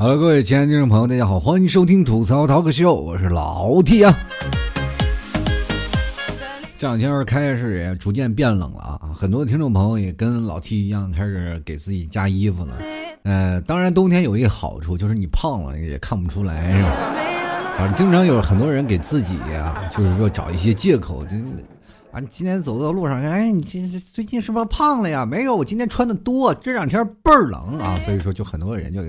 好了，各位亲爱的听众朋友，大家好，欢迎收听吐槽涛哥秀，我是老 T 啊。这两天开始也逐渐变冷了啊，很多听众朋友也跟老 T 一样开始给自己加衣服了。呃，当然冬天有一个好处就是你胖了也看不出来，是吧？啊，经常有很多人给自己啊，就是说找一些借口，就啊，今天走到路上，哎，你这最近是不是胖了呀？没有，我今天穿的多，这两天倍儿冷啊，所以说就很多人就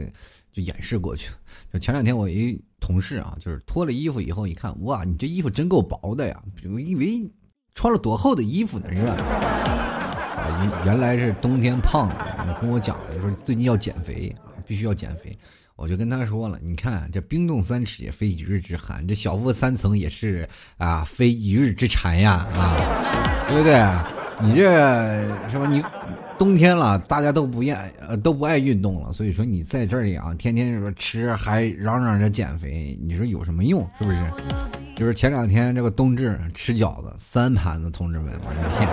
就掩饰过去了。就前两天我一同事啊，就是脱了衣服以后一看，哇，你这衣服真够薄的呀！我以为穿了多厚的衣服呢，是吧？啊，原原来是冬天胖了，跟我讲的说最近要减肥啊，必须要减肥。我就跟他说了，你看这冰冻三尺也非一日之寒，这小腹三层也是啊，非一日之馋呀啊，对不对？你这是吧？你冬天了，大家都不愿呃都不爱运动了，所以说你在这里啊，天天说吃还嚷嚷着减肥，你说有什么用？是不是？就是前两天这个冬至吃饺子三盘子，同志们，我的天！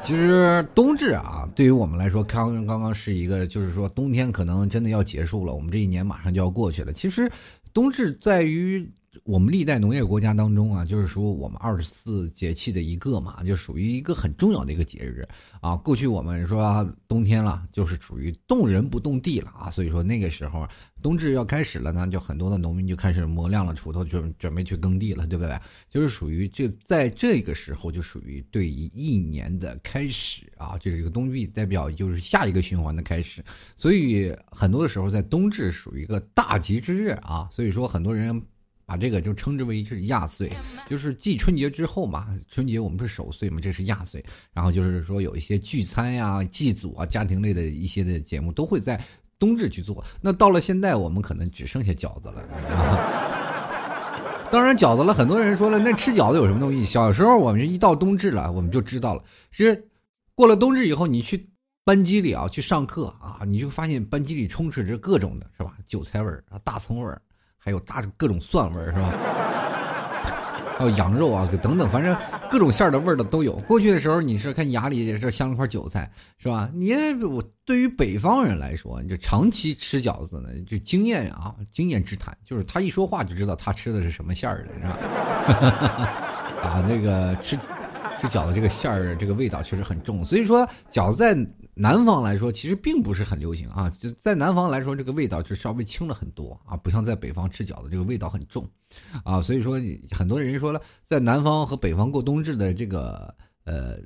其实冬至啊，对于我们来说，刚刚刚是一个，就是说冬天可能真的要结束了，我们这一年马上就要过去了。其实，冬至在于。我们历代农业国家当中啊，就是说我们二十四节气的一个嘛，就属于一个很重要的一个节日啊。过去我们说冬天了，就是属于动人不动地了啊。所以说那个时候冬至要开始了呢，就很多的农民就开始磨亮了锄头，准准备去耕地了，对不对？就是属于这在这个时候就属于对于一年的开始啊，就是这个冬季代表就是下一个循环的开始。所以很多的时候在冬至属于一个大吉之日啊。所以说很多人。把这个就称之为是亚岁，就是继春节之后嘛。春节我们是守岁嘛，这是亚岁。然后就是说有一些聚餐呀、祭祖啊、家庭类的一些的节目都会在冬至去做。那到了现在，我们可能只剩下饺子了。当然，饺子了，很多人说了，那吃饺子有什么东西？小时候我们一到冬至了，我们就知道了。其实过了冬至以后，你去班级里啊去上课啊，你就发现班级里充斥着各种的是吧？韭菜味儿啊，大葱味儿。还有大各种蒜味儿是吧？还有羊肉啊，等等，反正各种馅儿的味儿的都有。过去的时候，你是看牙里也是镶了块韭菜，是吧？你我对于北方人来说，你就长期吃饺子呢，就经验啊，经验之谈，就是他一说话就知道他吃的是什么馅儿的，是吧？啊，那个吃吃饺子这个馅儿，这个味道确实很重。所以说，饺子在。南方来说，其实并不是很流行啊。就在南方来说，这个味道就稍微轻了很多啊，不像在北方吃饺子，这个味道很重，啊，所以说很多人说了，在南方和北方过冬至的这个呃，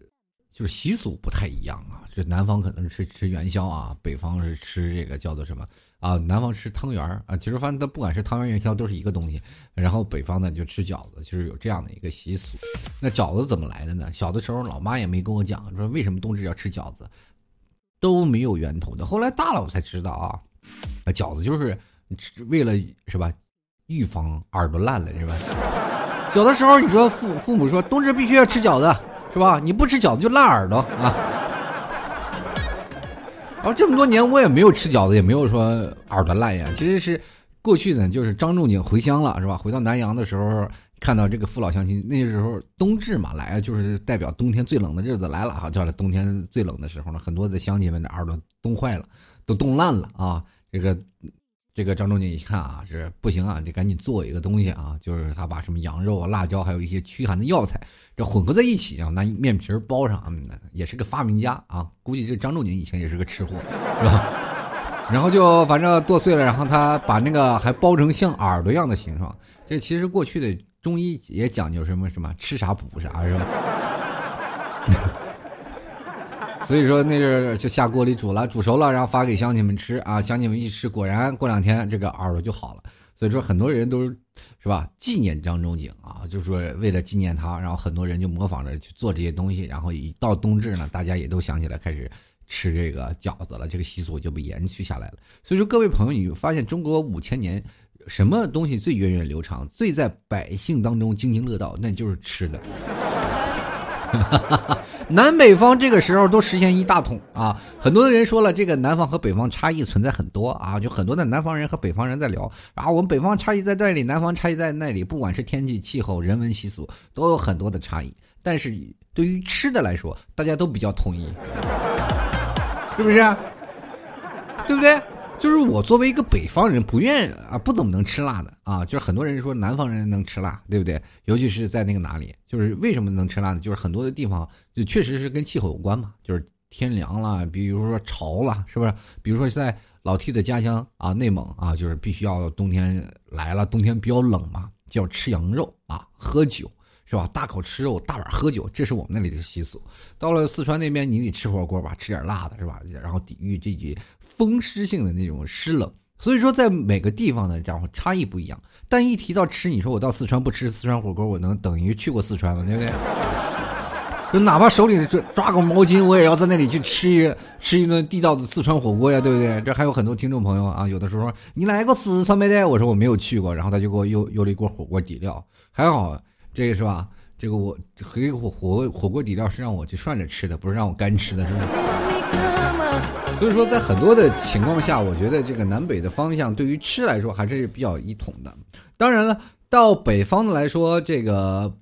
就是习俗不太一样啊。这南方可能是吃吃元宵啊，北方是吃这个叫做什么啊？南方吃汤圆啊。其实发现它不管是汤圆元宵都是一个东西，然后北方呢就吃饺子，就是有这样的一个习俗。那饺子怎么来的呢？小的时候老妈也没跟我讲，说为什么冬至要吃饺子。都没有源头的。后来大了，我才知道啊，饺子就是为了是吧，预防耳朵烂了是吧？小的时候你说父父母说冬至必须要吃饺子是吧？你不吃饺子就烂耳朵啊。然后这么多年我也没有吃饺子，也没有说耳朵烂呀。其实是过去呢，就是张仲景回乡了是吧？回到南阳的时候。看到这个父老乡亲，那时候冬至嘛来，就是代表冬天最冷的日子来了哈。叫冬天最冷的时候呢，很多的乡亲们的耳朵冻坏了，都冻烂了啊。这个这个张仲景一看啊，是不行啊，得赶紧做一个东西啊，就是他把什么羊肉啊、辣椒，还有一些驱寒的药材，这混合在一起啊，拿面皮包上，嗯，也是个发明家啊。估计这张仲景以前也是个吃货，是吧？然后就反正剁碎了，然后他把那个还包成像耳朵一样的形状。这其实过去的。中医也讲究什么什么吃啥补啥是吧？所以说那阵就下锅里煮了，煮熟了，然后发给乡亲们吃啊。乡亲们一吃，果然过两天这个耳朵就好了。所以说很多人都是吧纪念张仲景啊，就是说为了纪念他，然后很多人就模仿着去做这些东西。然后一到冬至呢，大家也都想起来开始吃这个饺子了，这个习俗就被延续下来了。所以说各位朋友，你发现中国五千年。什么东西最源远流长，最在百姓当中津津乐道？那就是吃的。南北方这个时候都实现一大统啊！很多的人说了，这个南方和北方差异存在很多啊，就很多的南方人和北方人在聊啊，我们北方差异在这里，南方差异在那里，不管是天气、气候、人文习俗，都有很多的差异。但是对于吃的来说，大家都比较统一，是不是？对不对？就是我作为一个北方人，不愿啊，不怎么能吃辣的啊。就是很多人说南方人能吃辣，对不对？尤其是在那个哪里，就是为什么能吃辣呢？就是很多的地方就确实是跟气候有关嘛，就是天凉了，比如说潮了，是不是？比如说在老 T 的家乡啊，内蒙啊，就是必须要冬天来了，冬天比较冷嘛，就要吃羊肉啊，喝酒。是吧？大口吃肉，大碗喝酒，这是我们那里的习俗。到了四川那边，你得吃火锅吧，吃点辣的，是吧？然后抵御这些风湿性的那种湿冷。所以说，在每个地方呢，然后差异不一样。但一提到吃，你说我到四川不吃四川火锅，我能等于去过四川吗？对不对？就哪怕手里就抓个毛巾，我也要在那里去吃一吃一顿地道的四川火锅呀，对不对？这还有很多听众朋友啊，有的时候说你来过四川没得？我说我没有去过，然后他就给我邮邮了一锅火锅底料，还好。这个是吧？这个我回火火火锅底料是让我去涮着吃的，不是让我干吃的，是吧？所以说，在很多的情况下，我觉得这个南北的方向对于吃来说还是比较一统的。当然了，到北方的来说，这个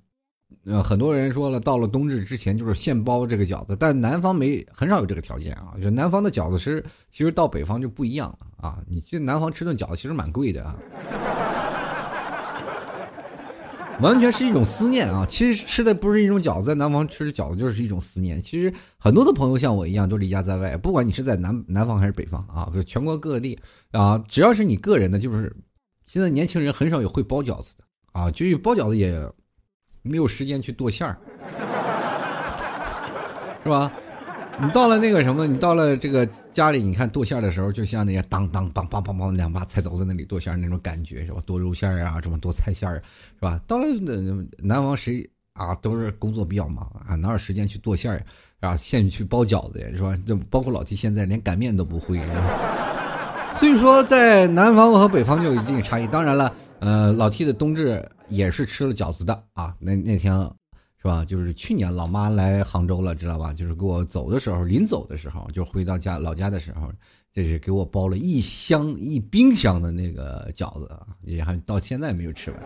呃，很多人说了，到了冬至之前就是现包这个饺子，但南方没很少有这个条件啊。就南方的饺子吃，其实到北方就不一样了啊。你去南方吃顿饺子，其实蛮贵的啊。完全是一种思念啊！其实吃的不是一种饺子，在南方吃的饺子就是一种思念。其实很多的朋友像我一样都离家在外，不管你是在南南方还是北方啊，就全国各地啊，只要是你个人的，就是现在年轻人很少有会包饺子的啊，就包饺子也没有时间去剁馅儿，是吧？你到了那个什么，你到了这个家里，你看剁馅的时候，就像那些当当梆梆梆梆两把菜刀在那里剁馅那种感觉，是吧？剁肉馅啊，什么剁菜馅儿，是吧？到了南方谁啊，都是工作比较忙啊，哪有时间去剁馅儿啊？现去包饺子呀，是吧？就包括老 T 现在连擀面都不会，是吧？所以说，在南方和北方就有一定差异。当然了，呃，老 T 的冬至也是吃了饺子的啊。那那天。是吧？就是去年老妈来杭州了，知道吧？就是给我走的时候，临走的时候，就回到家老家的时候，就是给我包了一箱一冰箱的那个饺子，也还到现在没有吃完，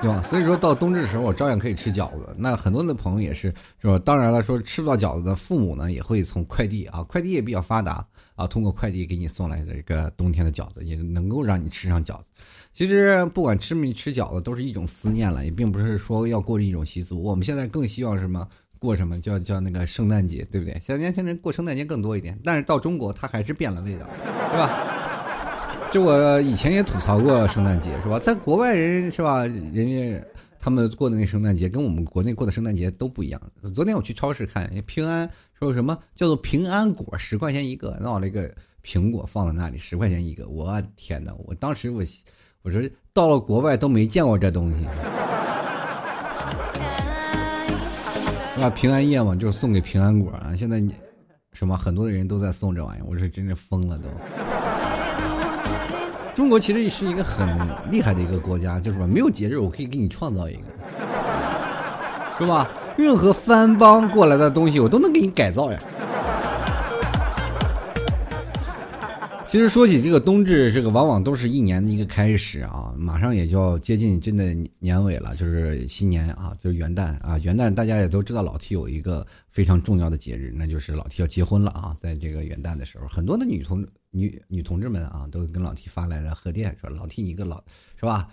对吧？所以说到冬至的时候，我照样可以吃饺子。那很多的朋友也是，是吧？当然了，说吃不到饺子的父母呢，也会从快递啊，快递也比较发达啊，通过快递给你送来的这个冬天的饺子，也能够让你吃上饺子。其实不管吃没吃饺子，都是一种思念了，也并不是说要过这一种习俗。我们现在更希望什么？过什么叫叫那个圣诞节，对不对？现在年轻人过圣诞节更多一点，但是到中国它还是变了味道，是吧？就我以前也吐槽过圣诞节，是吧？在国外人是吧？人家他们过的那圣诞节跟我们国内过的圣诞节都不一样。昨天我去超市看，平安说什么叫做平安果，十块钱一个，闹了一个苹果放在那里，十块钱一个，我天哪！我当时我。我说到了国外都没见过这东西，那平安夜嘛，就是送给平安果啊。现在你什么很多的人都在送这玩意儿，我是真是疯了都。中国其实是一个很 厉害的一个国家，就是说没有节日我可以给你创造一个，是吧？任何番邦过来的东西我都能给你改造呀。其实说起这个冬至，这个往往都是一年的一个开始啊，马上也就要接近真的年尾了，就是新年啊，就是元旦啊。元旦大家也都知道，老 T 有一个非常重要的节日，那就是老 T 要结婚了啊。在这个元旦的时候，很多的女同女女同志们啊，都跟老 T 发来了贺电，说老 T 你个老是吧？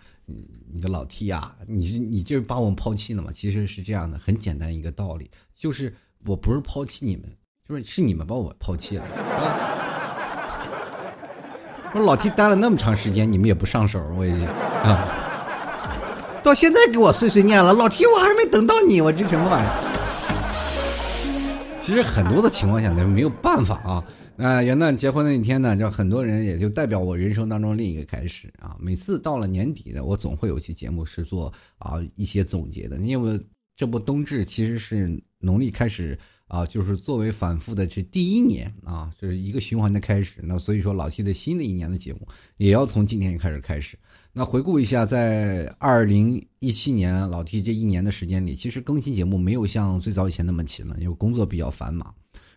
你个老 T 呀，你你这是把我们抛弃了吗？其实是这样的，很简单一个道理，就是我不是抛弃你们，就是是你们把我抛弃了，是吧？我说老 T 待了那么长时间，你们也不上手，我已经啊，到现在给我碎碎念了。老 T，我还没等到你，我这什么玩意儿？其实很多的情况下呢，没有办法啊。那元旦结婚那一天呢，就很多人也就代表我人生当中另一个开始啊。每次到了年底呢，我总会有一期节目是做啊一些总结的，因为这不冬至其实是农历开始。啊，就是作为反复的这第一年啊，就是一个循环的开始。那所以说，老 T 的新的一年的节目也要从今天开始开始。那回顾一下，在二零一七年老 T 这一年的时间里，其实更新节目没有像最早以前那么勤了，因为工作比较繁忙。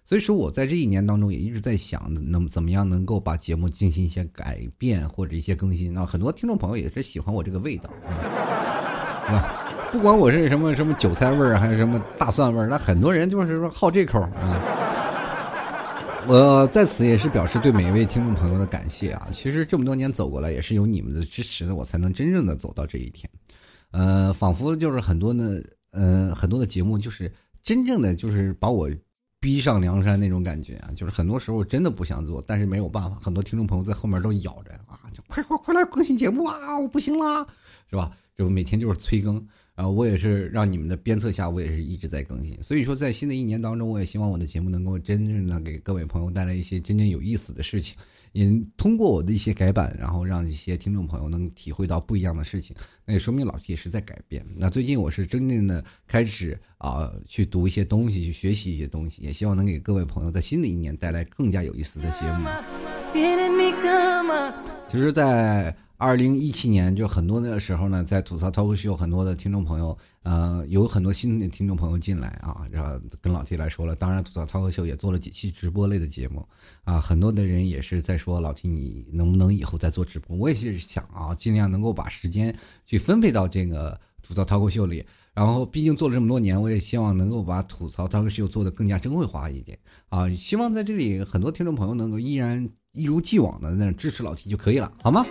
所以说，我在这一年当中也一直在想，能怎么样能够把节目进行一些改变或者一些更新。那很多听众朋友也是喜欢我这个味道，是吧？不管我是什么什么韭菜味儿，还是什么大蒜味儿，那很多人就是说好这口啊。我在此也是表示对每一位听众朋友的感谢啊！其实这么多年走过来，也是有你们的支持，我才能真正的走到这一天。呃，仿佛就是很多呢，呃，很多的节目，就是真正的就是把我逼上梁山那种感觉啊！就是很多时候真的不想做，但是没有办法，很多听众朋友在后面都咬着啊，就快快快来更新节目啊！我不行啦，是吧？就每天就是催更。啊，我也是让你们的鞭策下，我也是一直在更新。所以说，在新的一年当中，我也希望我的节目能够真正的给各位朋友带来一些真正有意思的事情，也通过我的一些改版，然后让一些听众朋友能体会到不一样的事情。那也说明老 T 也是在改变。那最近我是真正的开始啊，去读一些东西，去学习一些东西，也希望能给各位朋友在新的一年带来更加有意思的节目。其实，在。二零一七年就很多的时候呢，在吐槽脱口秀，很多的听众朋友，呃，有很多新的听众朋友进来啊，然后跟老 T 来说了。当然，吐槽脱口秀也做了几期直播类的节目，啊，很多的人也是在说老 T，你能不能以后再做直播？我也是想啊，尽量能够把时间去分配到这个吐槽脱口秀里。然后，毕竟做了这么多年，我也希望能够把吐槽脱口秀做得更加珍贵化一点啊。希望在这里很多听众朋友能够依然。一如既往的那支持老 T 就可以了，好吗？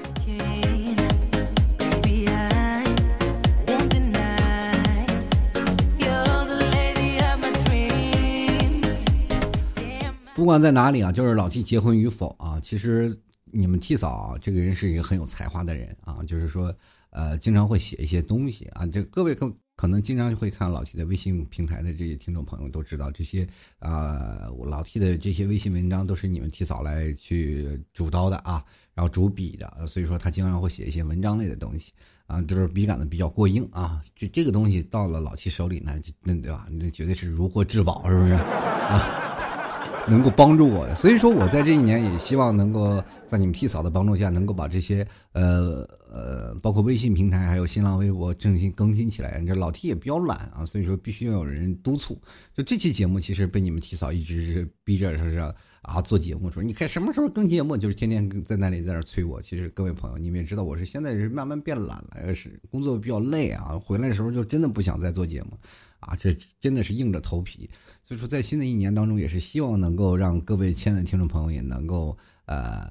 不管在哪里啊，就是老 T 结婚与否啊，其实你们 T 嫂啊，这个人是一个很有才华的人啊，就是说，呃，经常会写一些东西啊，这各位更。可能经常会看老 T 的微信平台的这些听众朋友都知道，这些啊，我老 T 的这些微信文章都是你们提早来去主刀的啊，然后主笔的，所以说他经常会写一些文章类的东西啊，就是笔杆子比较过硬啊，就这个东西到了老 T 手里呢，那对吧？那绝对是如获至宝，是不是啊？能够帮助我，所以说我在这一年也希望能够在你们 T 嫂的帮助下，能够把这些呃呃，包括微信平台还有新浪微博正新更新起来。这老 T 也比较懒啊，所以说必须要有人督促。就这期节目，其实被你们 T 嫂一直是逼着说是啊做节目，说你看什么时候更节目，就是天天在那里在那催我。其实各位朋友，你们也知道，我是现在是慢慢变懒了，是工作比较累啊，回来的时候就真的不想再做节目。啊，这真的是硬着头皮，所以说在新的一年当中，也是希望能够让各位亲爱的听众朋友也能够呃，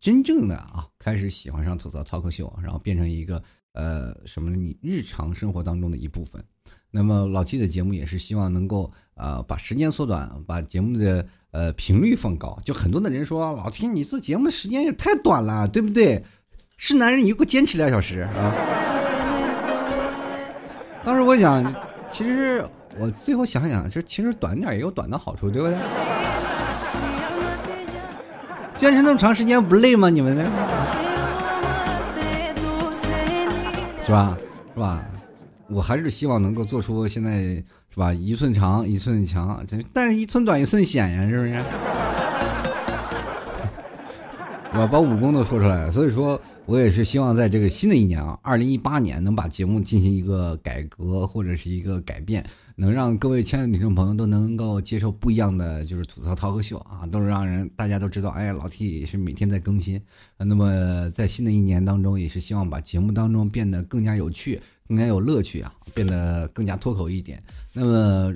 真正的啊开始喜欢上吐槽 talk 秀，然后变成一个呃什么你日常生活当中的一部分。那么老 T 的节目也是希望能够呃把时间缩短，把节目的呃频率放高。就很多的人说老 T 你做节目时间也太短了，对不对？是男人你给我坚持两小时啊！当时我想。其实我最后想想，这其实短点也有短的好处，对不对？坚持那么长时间不累吗？你们呢？是吧？是吧？我还是希望能够做出现在是吧？一寸长一寸强，但是一寸短一寸险呀，是不是？我？把武功都说出来了，所以说。我也是希望在这个新的一年啊，二零一八年能把节目进行一个改革或者是一个改变，能让各位亲爱的听众朋友都能够接受不一样的就是吐槽涛哥秀啊，都是让人大家都知道，哎，老 T 是每天在更新。那么在新的一年当中，也是希望把节目当中变得更加有趣、更加有乐趣啊，变得更加脱口一点。那么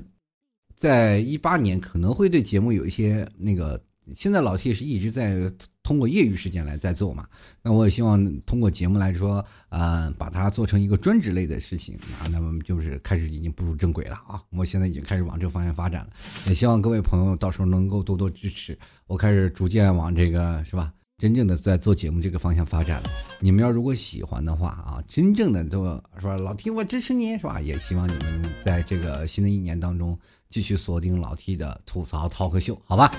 在一八年可能会对节目有一些那个。现在老 T 是一直在通过业余时间来在做嘛，那我也希望通过节目来说，呃，把它做成一个专职类的事情啊，那么就是开始已经步入正轨了啊，我现在已经开始往这个方向发展了，也希望各位朋友到时候能够多多支持，我开始逐渐往这个是吧，真正的在做节目这个方向发展了。你们要如果喜欢的话啊，真正的都说老 T 我支持你是吧？也希望你们在这个新的一年当中继续锁定老 T 的吐槽 talk 秀，好吧？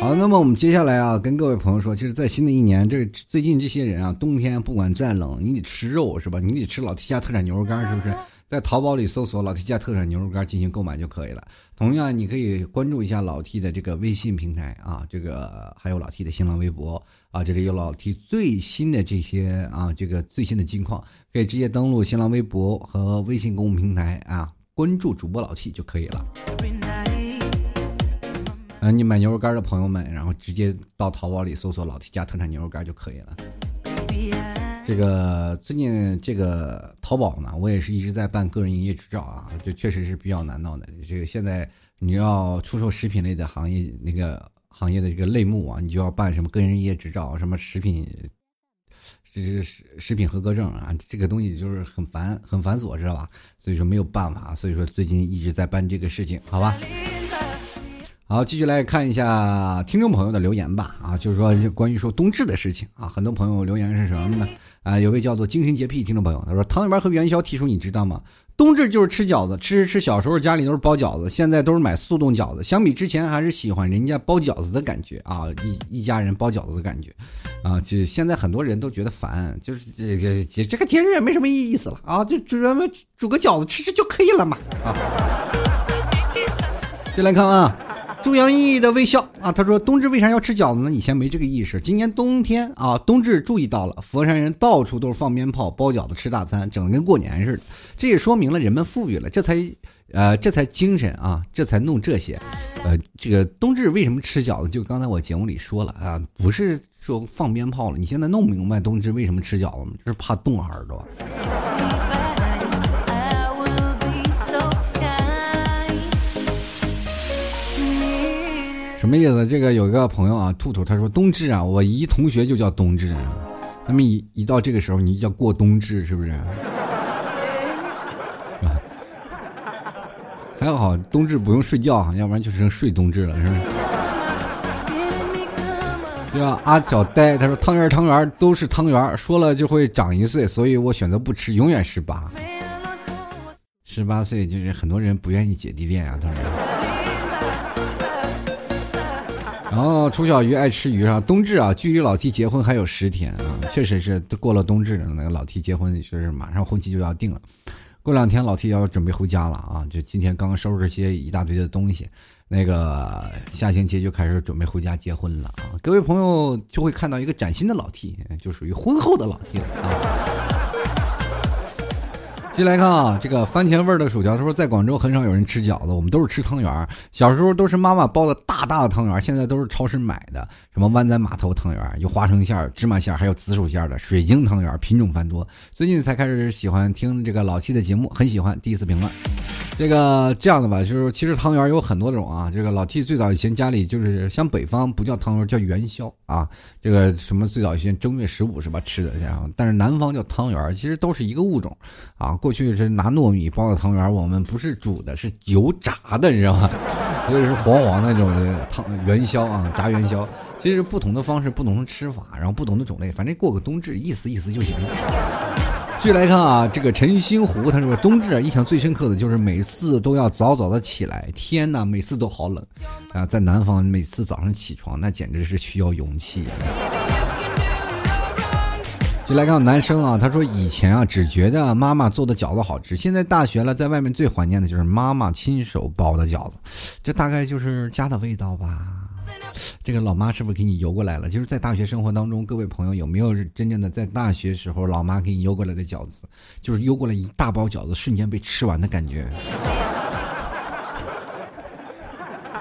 好，那么我们接下来啊，跟各位朋友说，就是，在新的一年，这最近这些人啊，冬天不管再冷，你得吃肉是吧？你得吃老 T 家特产牛肉干，是不是？在淘宝里搜索老 T 家特产牛肉干进行购买就可以了。同样，你可以关注一下老 T 的这个微信平台啊，这个还有老 T 的新浪微博啊，这里有老 T 最新的这些啊，这个最新的近况，可以直接登录新浪微博和微信公众平台啊，关注主播老 T 就可以了。嗯，你买牛肉干的朋友们，然后直接到淘宝里搜索“老 T 家特产牛肉干”就可以了。这个最近这个淘宝呢，我也是一直在办个人营业执照啊，就确实是比较难弄的。这个现在你要出售食品类的行业那个行业的这个类目啊，你就要办什么个人营业执照，什么食品，这是食品合格证啊，这个东西就是很繁很繁琐，知道吧？所以说没有办法，所以说最近一直在办这个事情，好吧？好，继续来看一下听众朋友的留言吧。啊，就是说关于说冬至的事情啊，很多朋友留言是什么呢？啊，有位叫做精神洁癖听众朋友，他说汤圆和元宵提出你知道吗？冬至就是吃饺子，吃吃吃。小时候家里都是包饺子，现在都是买速冻饺子。相比之前，还是喜欢人家包饺子的感觉啊，一一家人包饺子的感觉啊。就现在很多人都觉得烦，就是这个节这个节日也没什么意意思了啊，就煮咱们煮个饺子吃吃就可以了嘛啊。进来看啊。朱阳毅的微笑啊，他说：“冬至为啥要吃饺子呢？以前没这个意识，今年冬天啊，冬至注意到了，佛山人到处都是放鞭炮、包饺子、吃大餐，整的跟过年似的。这也说明了人们富裕了，这才，呃，这才精神啊，这才弄这些。呃，这个冬至为什么吃饺子？就刚才我节目里说了啊，不是说放鞭炮了，你现在弄明白冬至为什么吃饺子吗？就是怕冻耳朵。”什么意思？这个有一个朋友啊，兔兔，他说冬至啊，我一同学就叫冬至，他们一一到这个时候，你就叫过冬至，是不是？还好冬至不用睡觉要不然就成睡冬至了，是不是？对吧？阿小呆他说汤圆汤圆都是汤圆，说了就会长一岁，所以我选择不吃，永远十八。十八岁就是很多人不愿意姐弟恋啊，他说。然后楚小鱼爱吃鱼啊，冬至啊，距离老 T 结婚还有十天啊，确实是过了冬至，那个老 T 结婚就是马上婚期就要定了，过两天老 T 要准备回家了啊，就今天刚收拾些一大堆的东西，那个下星期就开始准备回家结婚了啊，各位朋友就会看到一个崭新的老 T，就属于婚后的老 T 了啊。进来看啊，这个番茄味的薯条。他说，在广州很少有人吃饺子，我们都是吃汤圆儿。小时候都是妈妈包的大大的汤圆儿，现在都是超市买的。什么湾仔码头汤圆儿，有花生馅儿、芝麻馅儿，还有紫薯馅儿的水晶汤圆，品种繁多。最近才开始喜欢听这个老七的节目，很喜欢。第一次评论。这个这样的吧，就是其实汤圆有很多种啊。这个老 T 最早以前家里就是像北方不叫汤圆，叫元宵啊。这个什么最早以前正月十五是吧吃的，然后但是南方叫汤圆，其实都是一个物种啊。过去是拿糯米包的汤圆，我们不是煮的，是油炸的，你知道吗？就是黄黄那种汤元宵啊，炸元宵。其实不同的方式，不同的吃法，然后不同的种类，反正过个冬至，意思意思就行了。继续来看啊，这个陈星湖他说冬至啊，印象最深刻的就是每次都要早早的起来，天呐，每次都好冷啊，在南方每次早上起床那简直是需要勇气。就来看男生啊，他说以前啊只觉得妈妈做的饺子好吃，现在大学了，在外面最怀念的就是妈妈亲手包的饺子，这大概就是家的味道吧。这个老妈是不是给你邮过来了？就是在大学生活当中，各位朋友有没有真正的在大学时候老妈给你邮过来的饺子？就是邮过来一大包饺子，瞬间被吃完的感觉。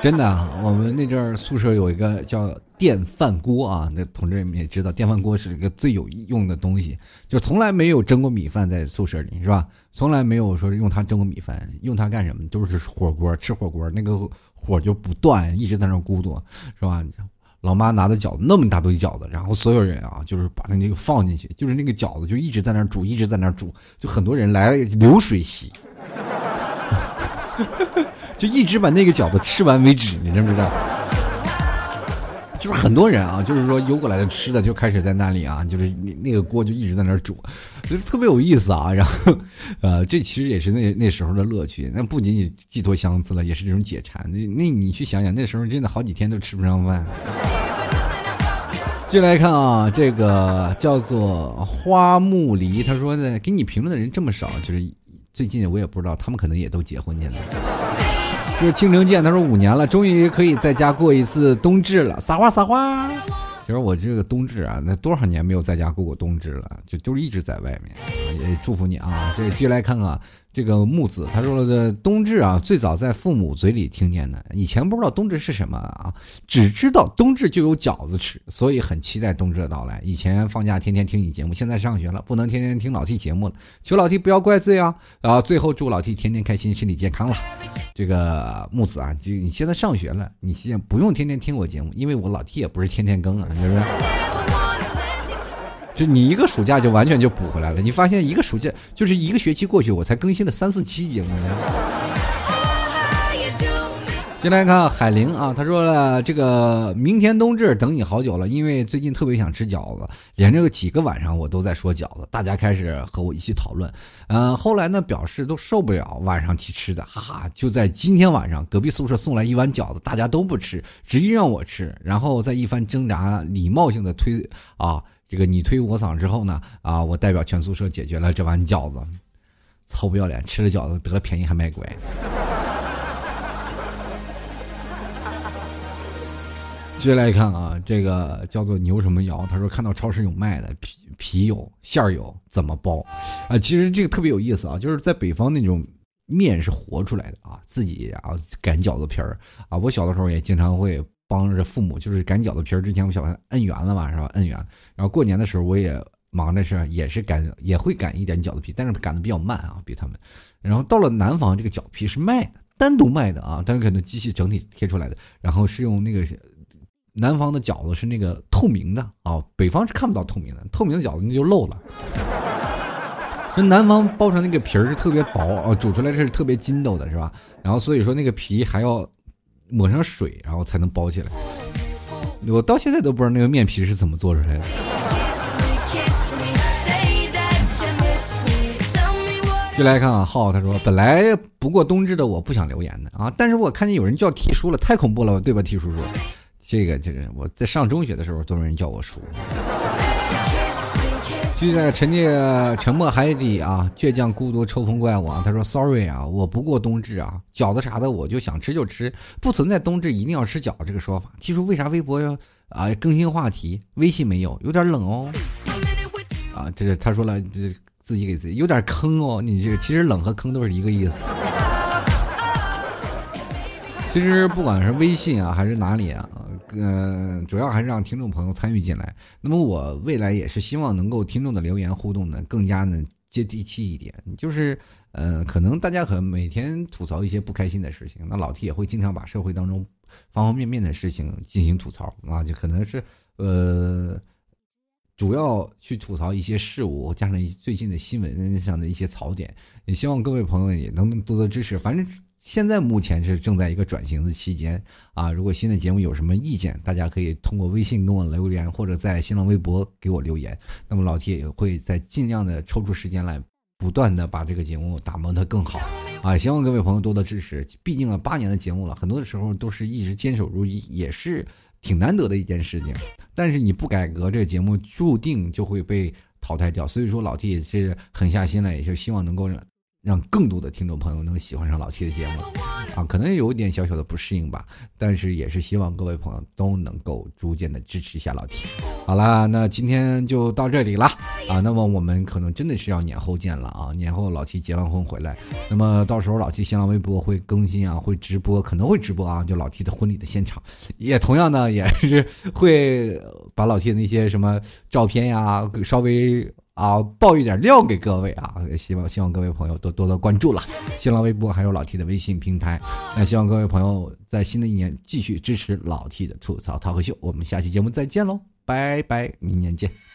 真的，我们那阵儿宿舍有一个叫电饭锅啊，那同志们也知道，电饭锅是一个最有用的东西，就从来没有蒸过米饭在宿舍里，是吧？从来没有说用它蒸过米饭，用它干什么？都是火锅，吃火锅那个。火就不断，一直在那咕嘟，是吧？老妈拿的饺子那么大堆饺子，然后所有人啊，就是把他那个放进去，就是那个饺子就一直在那煮，一直在那煮，就很多人来了流水席，就一直把那个饺子吃完为止，你知不知道？就是很多人啊，就是说邮过来的吃的就开始在那里啊，就是那那个锅就一直在那儿煮，就是特别有意思啊。然后，呃，这其实也是那那时候的乐趣。那不仅仅寄托相思了，也是这种解馋。那那你去想想，那时候真的好几天都吃不上饭。进来看啊，这个叫做花木梨，他说呢给你评论的人这么少，就是最近我也不知道，他们可能也都结婚去了。就是青城剑，他说五年了，终于可以在家过一次冬至了，撒花撒花。其实我这个冬至啊，那多少年没有在家过过冬至了，就就是一直在外面。也祝福你啊！这继续来看看，这个木子他说了，这冬至啊，最早在父母嘴里听见的，以前不知道冬至是什么啊，只知道冬至就有饺子吃，所以很期待冬至的到来。以前放假天天听你节目，现在上学了，不能天天听老 T 节目了，求老 T 不要怪罪啊！啊，最后祝老 T 天天开心，身体健康了。这个木子啊，就你现在上学了，你现在不用天天听我节目，因为我老 T 也不是天天更啊，是不是？就你一个暑假就完全就补回来了，你发现一个暑假就是一个学期过去，我才更新了三四期节目。进来看海玲啊，他说了，这个明天冬至等你好久了，因为最近特别想吃饺子，连着几个晚上我都在说饺子，大家开始和我一起讨论。嗯，后来呢表示都受不了晚上提吃的，哈哈，就在今天晚上，隔壁宿舍送来一碗饺子，大家都不吃，执意让我吃，然后在一番挣扎，礼貌性的推啊。这个你推我搡之后呢？啊，我代表全宿舍解决了这碗饺子，臭不要脸，吃了饺子得了便宜还卖乖。接下来看啊，这个叫做牛什么瑶，他说看到超市有卖的皮皮有馅儿有怎么包？啊，其实这个特别有意思啊，就是在北方那种面是活出来的啊，自己啊擀饺子皮儿啊，我小的时候也经常会。帮着父母就是擀饺子皮儿，之前我小孩摁圆了嘛，是吧？摁圆。然后过年的时候我也忙着是，也是擀，也会擀一点饺子皮，但是擀的比较慢啊，比他们。然后到了南方，这个饺皮是卖的，单独卖的啊，但是可能机器整体贴出来的。然后是用那个南方的饺子是那个透明的啊，北方是看不到透明的，透明的饺子那就漏了。那南方包成那个皮儿是特别薄啊，煮出来是特别筋斗的，是吧？然后所以说那个皮还要。抹上水，然后才能包起来。我到现在都不知道那个面皮是怎么做出来的。就来看啊，浩他说：“本来不过冬至的，我不想留言的啊，但是我看见有人叫 T 叔了，太恐怖了，对吧？T 叔叔，这个就是我在上中学的时候，都有人叫我叔。”就在沉寂沉默海底啊，倔强孤独抽风怪物啊！他说：“Sorry 啊，我不过冬至啊，饺子啥的我就想吃就吃，不存在冬至一定要吃饺子这个说法。”提出为啥微博要啊更新话题，微信没有，有点冷哦。啊，这是他说了，这自己给自己有点坑哦。你这个其实冷和坑都是一个意思。其实不管是微信啊，还是哪里啊。嗯，主要还是让听众朋友参与进来。那么我未来也是希望能够听众的留言互动呢更加呢接地气一点。就是，呃，可能大家可能每天吐槽一些不开心的事情，那老 T 也会经常把社会当中方方面面的事情进行吐槽啊，就可能是呃，主要去吐槽一些事物，加上最近的新闻上的一些槽点。也希望各位朋友也能多多支持，反正。现在目前是正在一个转型的期间啊！如果新的节目有什么意见，大家可以通过微信跟我留言，或者在新浪微博给我留言。那么老 T 也会在尽量的抽出时间来，不断的把这个节目打磨的更好啊！希望各位朋友多多支持。毕竟啊，八年的节目了，很多的时候都是一直坚守如一，也是挺难得的一件事情。但是你不改革，这个节目注定就会被淘汰掉。所以说，老 T 也是狠下心来，也是希望能够让。更多的听众朋友能喜欢上老七的节目，啊，可能有一点小小的不适应吧，但是也是希望各位朋友都能够逐渐的支持一下老七。好了，那今天就到这里了啊，那么我们可能真的是要年后见了啊，年后老七结完婚回来，那么到时候老七新浪微博会更新啊，会直播，可能会直播啊，就老七的婚礼的现场，也同样呢也是会把老七的那些什么照片呀稍微。啊，爆一点料给各位啊！希望希望各位朋友多多多关注了，新浪微博还有老 T 的微信平台。那希望各位朋友在新的一年继续支持老 T 的吐槽涛和秀。我们下期节目再见喽，拜拜，明年见。